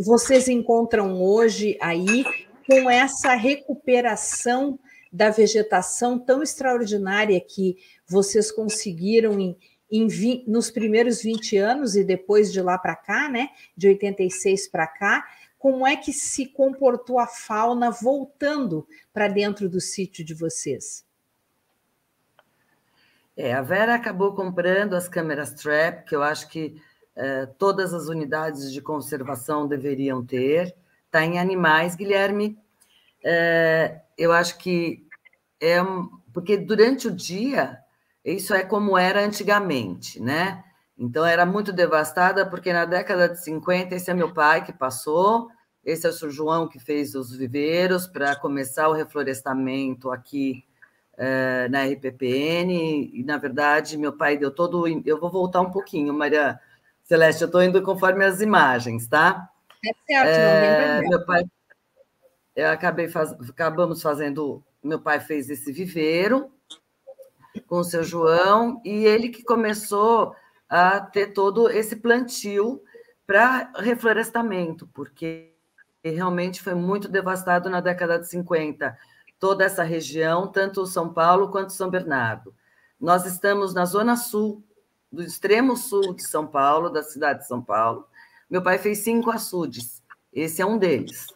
vocês encontram hoje aí com essa recuperação da vegetação tão extraordinária que vocês conseguiram em, em vi, nos primeiros 20 anos e depois de lá para cá, né, de 86 para cá, como é que se comportou a fauna voltando para dentro do sítio de vocês? É, a Vera acabou comprando as câmeras trap, que eu acho que é, todas as unidades de conservação deveriam ter. Está em animais, Guilherme. É, eu acho que é porque durante o dia isso é como era antigamente, né? Então era muito devastada porque na década de 50 esse é meu pai que passou, esse é o Sr. João que fez os viveiros para começar o reflorestamento aqui é, na RPPN e na verdade meu pai deu todo eu vou voltar um pouquinho, Maria Celeste, eu estou indo conforme as imagens, tá? É certo, é, não Meu pai, eu acabei faz, acabamos fazendo, meu pai fez esse viveiro com o seu João e ele que começou a ter todo esse plantio para reflorestamento, porque realmente foi muito devastado na década de 50, toda essa região, tanto São Paulo quanto São Bernardo. Nós estamos na zona sul do extremo sul de São Paulo, da cidade de São Paulo. Meu pai fez cinco açudes, esse é um deles.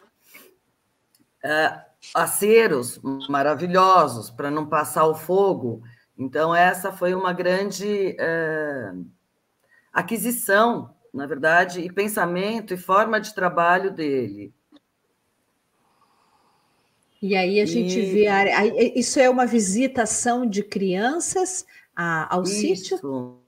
Uh, aceros maravilhosos para não passar o fogo. Então, essa foi uma grande uh, aquisição, na verdade, e pensamento e forma de trabalho dele. E aí a gente e... vê. A, isso é uma visitação de crianças ao isso. sítio?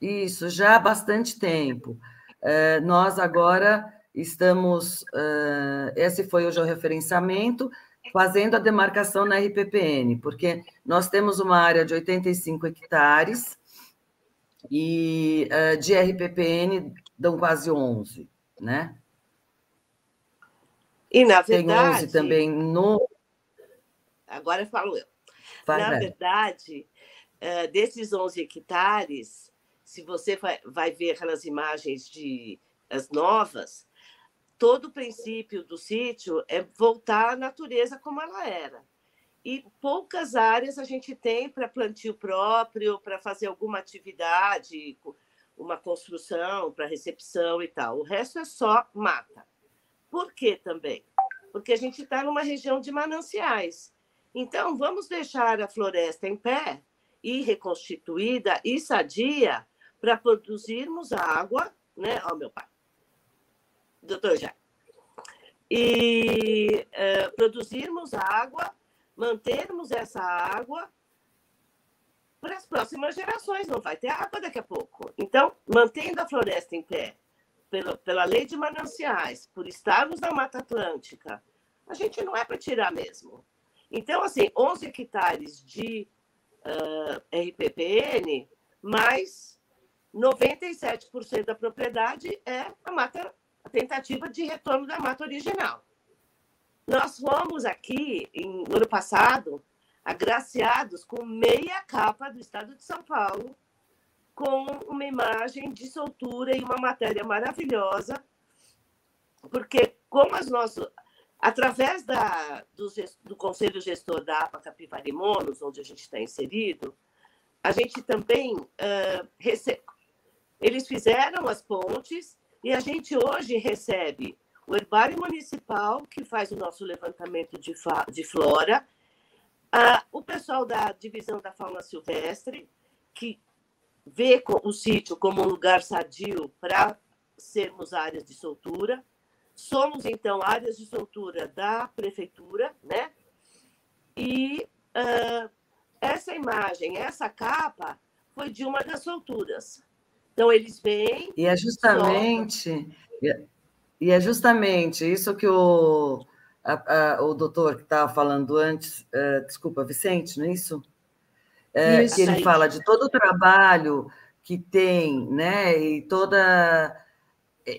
Isso, já há bastante tempo. É, nós agora estamos, é, esse foi hoje o referenciamento, fazendo a demarcação na RPPN, porque nós temos uma área de 85 hectares e é, de RPPN dão quase 11, né? E, na verdade... Tem 11 também no... Agora falo eu. na verdade, desses 11 hectares, se você vai, vai ver aquelas imagens de as novas, todo o princípio do sítio é voltar à natureza como ela era. E poucas áreas a gente tem para plantio próprio, para fazer alguma atividade, uma construção para recepção e tal. O resto é só mata. Por que também? Porque a gente está numa região de mananciais. Então, vamos deixar a floresta em pé e reconstituída e sadia para produzirmos água, né? Ó, meu pai. Doutor já. E uh, produzirmos água, mantermos essa água para as próximas gerações. Não vai ter água daqui a pouco. Então, mantendo a floresta em pé, pela, pela lei de mananciais, por estarmos na Mata Atlântica, a gente não é para tirar mesmo. Então, assim, 11 hectares de uh, RPPN, mais 97% da propriedade é a mata, a tentativa de retorno da mata original. Nós fomos aqui, em, no ano passado, agraciados com meia capa do Estado de São Paulo, com uma imagem de soltura e uma matéria maravilhosa, porque como as nossas através da, do, do, Conselho Gestor da APA Capivari Monos, onde a gente está inserido, a gente também uh, recebe, eles fizeram as pontes e a gente hoje recebe o Herbário Municipal, que faz o nosso levantamento de, de flora, uh, o pessoal da Divisão da Fauna Silvestre, que vê o sítio como um lugar sadio para sermos áreas de soltura. Somos, então, áreas de soltura da prefeitura, né? E uh, essa imagem, essa capa, foi de uma das solturas. Então, eles vêm. E é justamente. E é justamente isso que o, a, a, o doutor que estava falando antes, uh, desculpa, Vicente, não é isso? é, que ele fala de todo o trabalho que tem, né? E toda.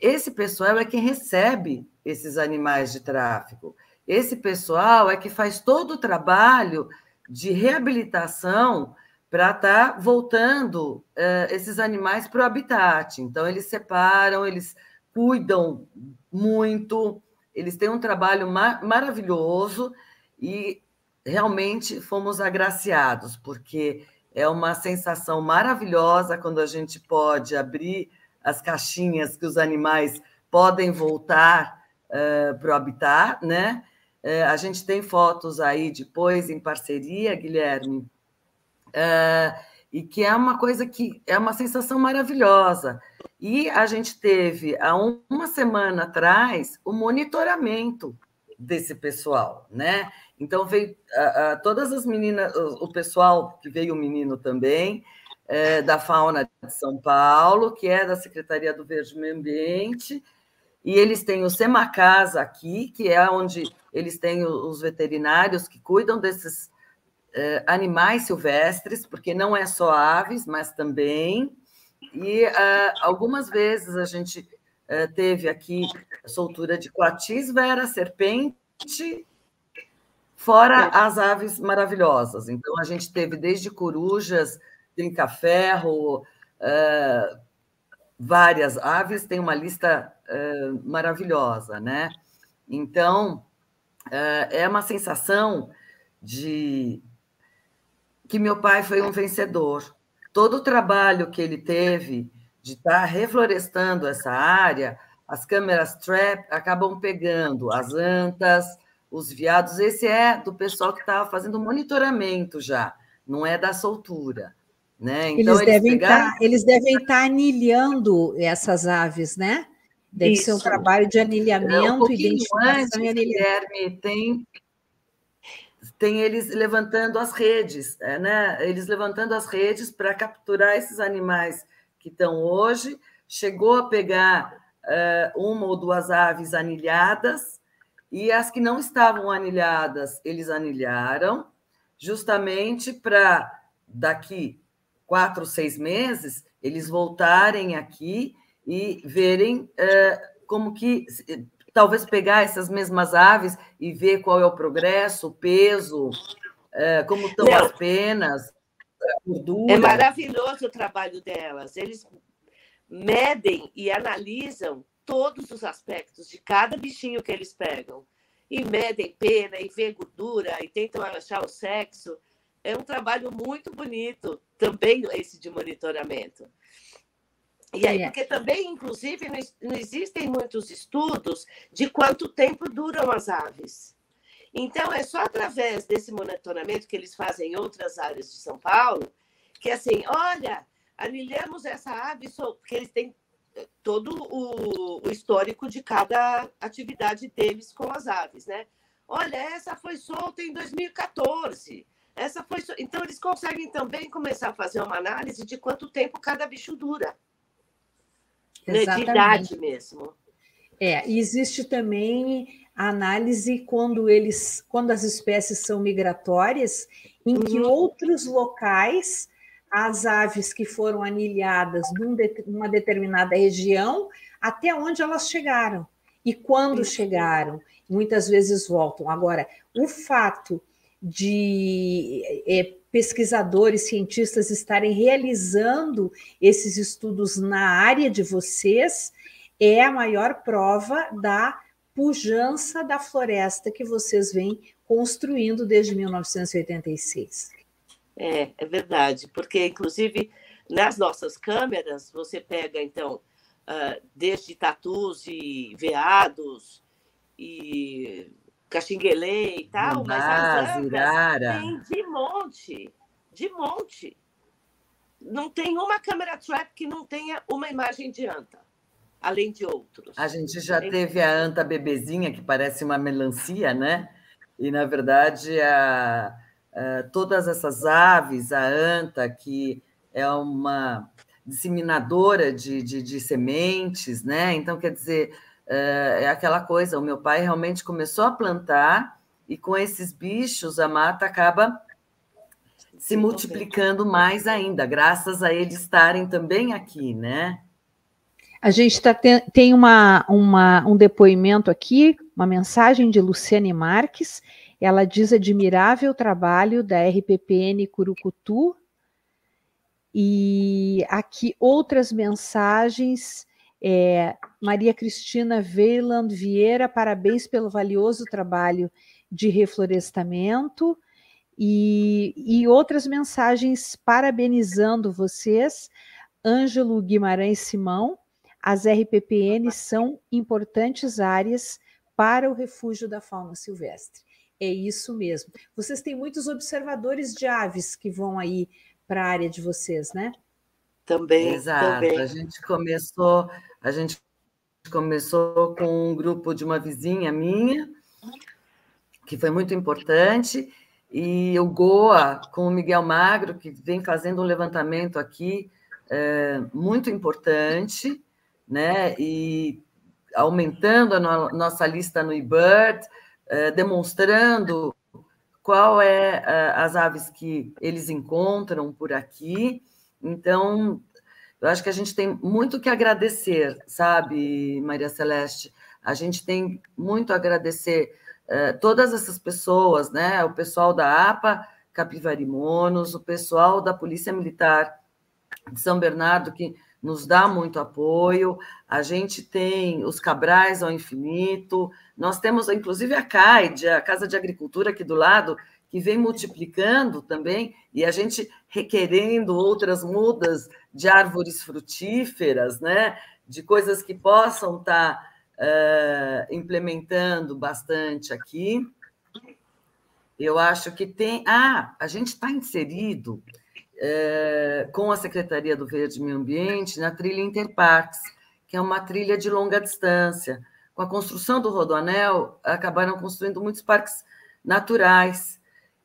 Esse pessoal é quem recebe esses animais de tráfico. Esse pessoal é que faz todo o trabalho de reabilitação para estar tá voltando é, esses animais para o habitat. Então, eles separam, eles cuidam muito, eles têm um trabalho ma maravilhoso e realmente fomos agraciados, porque é uma sensação maravilhosa quando a gente pode abrir as caixinhas que os animais podem voltar uh, para o habitat, né? Uh, a gente tem fotos aí depois em parceria, Guilherme, uh, e que é uma coisa que é uma sensação maravilhosa. E a gente teve, há um, uma semana atrás, o monitoramento desse pessoal, né? Então veio todas as meninas, o, o, pessoal que veio o menino também, é, da Fauna de São Paulo, que é da Secretaria do Verde Meio Ambiente, e eles têm o Semacasa aqui, que é onde eles têm os veterinários que cuidam desses é, animais silvestres, porque não é só aves, mas também. E uh, algumas vezes a gente uh, teve aqui soltura de coatis vera, serpente, fora as aves maravilhosas. Então, a gente teve desde corujas, trinca-ferro, uh, várias aves, tem uma lista uh, maravilhosa, né? Então, uh, é uma sensação de que meu pai foi um vencedor. Todo o trabalho que ele teve de estar reflorestando essa área, as câmeras trap acabam pegando as antas, os viados, esse é do pessoal que estava fazendo monitoramento já, não é da soltura. Né? Então, eles, eles, devem pegaram... tá, eles devem estar tá anilhando essas aves, né? Deve Isso. ser um trabalho de anilhamento, um identificação antes, e anilhamento. Guilherme, tem, tem eles levantando as redes, é, né? Eles levantando as redes para capturar esses animais que estão hoje. Chegou a pegar uh, uma ou duas aves anilhadas, e as que não estavam anilhadas, eles anilharam, justamente para daqui quatro, seis meses, eles voltarem aqui e verem é, como que talvez pegar essas mesmas aves e ver qual é o progresso, o peso, é, como estão não. as penas, a gordura. É maravilhoso o trabalho delas. Eles medem e analisam todos os aspectos de cada bichinho que eles pegam. E medem pena, e vê gordura, e tentam achar o sexo. É um trabalho muito bonito, também esse de monitoramento. E aí, é. porque também, inclusive, não existem muitos estudos de quanto tempo duram as aves. Então, é só através desse monitoramento que eles fazem em outras áreas de São Paulo, que assim, olha, anilhamos essa ave, porque eles têm eh, todo o, o histórico de cada atividade deles com as aves, né? Olha, essa foi solta em 2014. Essa foi. Então, eles conseguem também começar a fazer uma análise de quanto tempo cada bicho dura. Né? De idade mesmo. É, existe também a análise quando eles, quando as espécies são migratórias, em uhum. que outros locais as aves que foram anilhadas numa determinada região, até onde elas chegaram e quando chegaram. Muitas vezes voltam. Agora, o fato de é, pesquisadores, cientistas estarem realizando esses estudos na área de vocês é a maior prova da pujança da floresta que vocês vêm construindo desde 1986. É, é verdade, porque inclusive nas nossas câmeras você pega então uh, desde tatus e veados e caxinguelê e tal, mas as ancas tem de monte, de monte. Não tem uma câmera trap que não tenha uma imagem de anta além de outros. A gente já teve a anta bebezinha, que parece uma melancia, né? E, na verdade, a, a, todas essas aves, a anta, que é uma disseminadora de, de, de sementes, né? Então, quer dizer, é, é aquela coisa, o meu pai realmente começou a plantar e com esses bichos a mata acaba se multiplicando mais ainda, graças a eles estarem também aqui, né? A gente tá tem, tem uma, uma, um depoimento aqui, uma mensagem de Luciane Marques. Ela diz admirável trabalho da RPPN Curucutu. E aqui outras mensagens. É, Maria Cristina Veiland Vieira, parabéns pelo valioso trabalho de reflorestamento. E, e outras mensagens parabenizando vocês. Ângelo Guimarães Simão, as RPPN são importantes áreas para o refúgio da fauna silvestre. É isso mesmo. Vocês têm muitos observadores de aves que vão aí para a área de vocês, né? Também. Exato. Também. A gente começou, a gente começou com um grupo de uma vizinha minha, que foi muito importante, e o Goa com o Miguel Magro, que vem fazendo um levantamento aqui é, muito importante né? E aumentando a no, nossa lista no eBird, eh, demonstrando qual é eh, as aves que eles encontram por aqui. Então, eu acho que a gente tem muito que agradecer, sabe, Maria Celeste? A gente tem muito a agradecer eh, todas essas pessoas, né? O pessoal da APA Capivarimonos, o pessoal da Polícia Militar de São Bernardo, que nos dá muito apoio. A gente tem os Cabrais ao infinito, nós temos inclusive a CAID, a Casa de Agricultura aqui do lado, que vem multiplicando também, e a gente requerendo outras mudas de árvores frutíferas, né? de coisas que possam estar tá, uh, implementando bastante aqui. Eu acho que tem. Ah, a gente está inserido é, com a Secretaria do Verde e Meio Ambiente na trilha Interparques, que é uma trilha de longa distância. Com a construção do Rodoanel, acabaram construindo muitos parques naturais.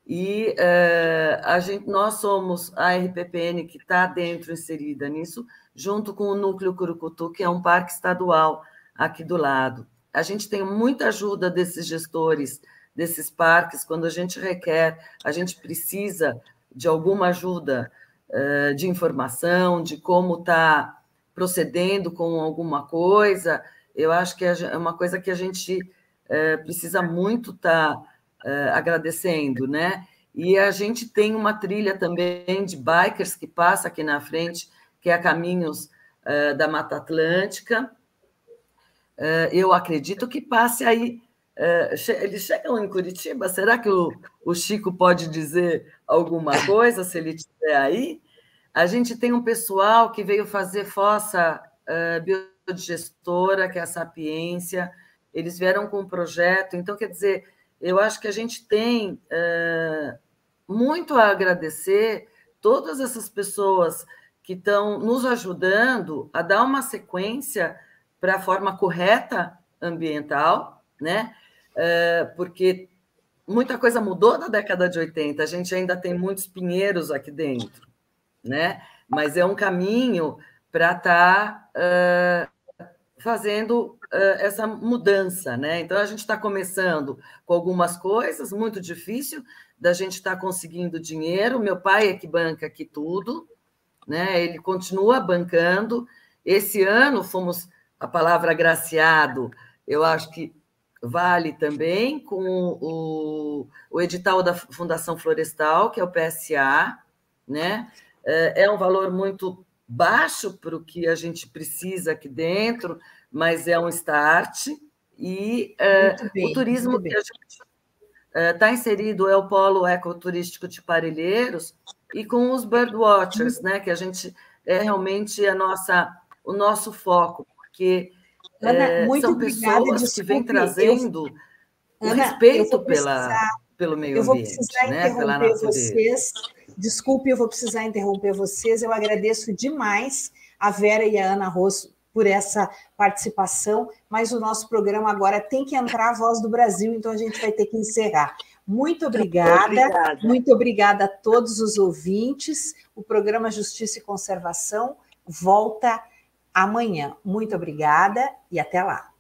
E é, a gente, nós somos a RPPN que está dentro, inserida nisso, junto com o Núcleo Curucutu, que é um parque estadual aqui do lado. A gente tem muita ajuda desses gestores desses parques, quando a gente requer, a gente precisa de alguma ajuda uh, de informação, de como está procedendo com alguma coisa, eu acho que é uma coisa que a gente uh, precisa muito estar tá, uh, agradecendo, né? E a gente tem uma trilha também de bikers que passa aqui na frente, que é a Caminhos da Mata Atlântica. eu acredito que passe aí é, eles chegam em Curitiba, será que o, o Chico pode dizer alguma coisa, se ele estiver aí? A gente tem um pessoal que veio fazer fossa uh, biodigestora, que é a Sapiência, eles vieram com um projeto, então, quer dizer, eu acho que a gente tem é, muito a agradecer todas essas pessoas que estão nos ajudando a dar uma sequência para a forma correta ambiental, né? É, porque muita coisa mudou na década de 80, a gente ainda tem muitos pinheiros aqui dentro, né? Mas é um caminho para estar tá, uh, fazendo essa mudança, né? Então a gente está começando com algumas coisas, muito difícil da gente estar tá conseguindo dinheiro. Meu pai é que banca aqui tudo, né? Ele continua bancando. Esse ano fomos a palavra agraciado, eu acho que vale também com o, o edital da Fundação Florestal, que é o PSA, né? É, um valor muito baixo para o que a gente precisa aqui dentro, mas é um start. E é, bem, o turismo que a gente está é, inserido é o polo ecoturístico de Parelheiros e com os birdwatchers, né? Que a gente é realmente a nossa, o nosso foco, porque Ana, é, são pessoas que vêm trazendo eu, o Ana, respeito pela, pelo meio eu vou ambiente, precisar né? interromper vocês. Desculpe, eu vou precisar interromper vocês. Eu agradeço demais a Vera e a Ana Rosso por essa participação, mas o nosso programa agora tem que entrar a voz do Brasil, então a gente vai ter que encerrar. Muito obrigada, muito obrigada, muito obrigada a todos os ouvintes. O programa Justiça e Conservação volta amanhã. Muito obrigada e até lá.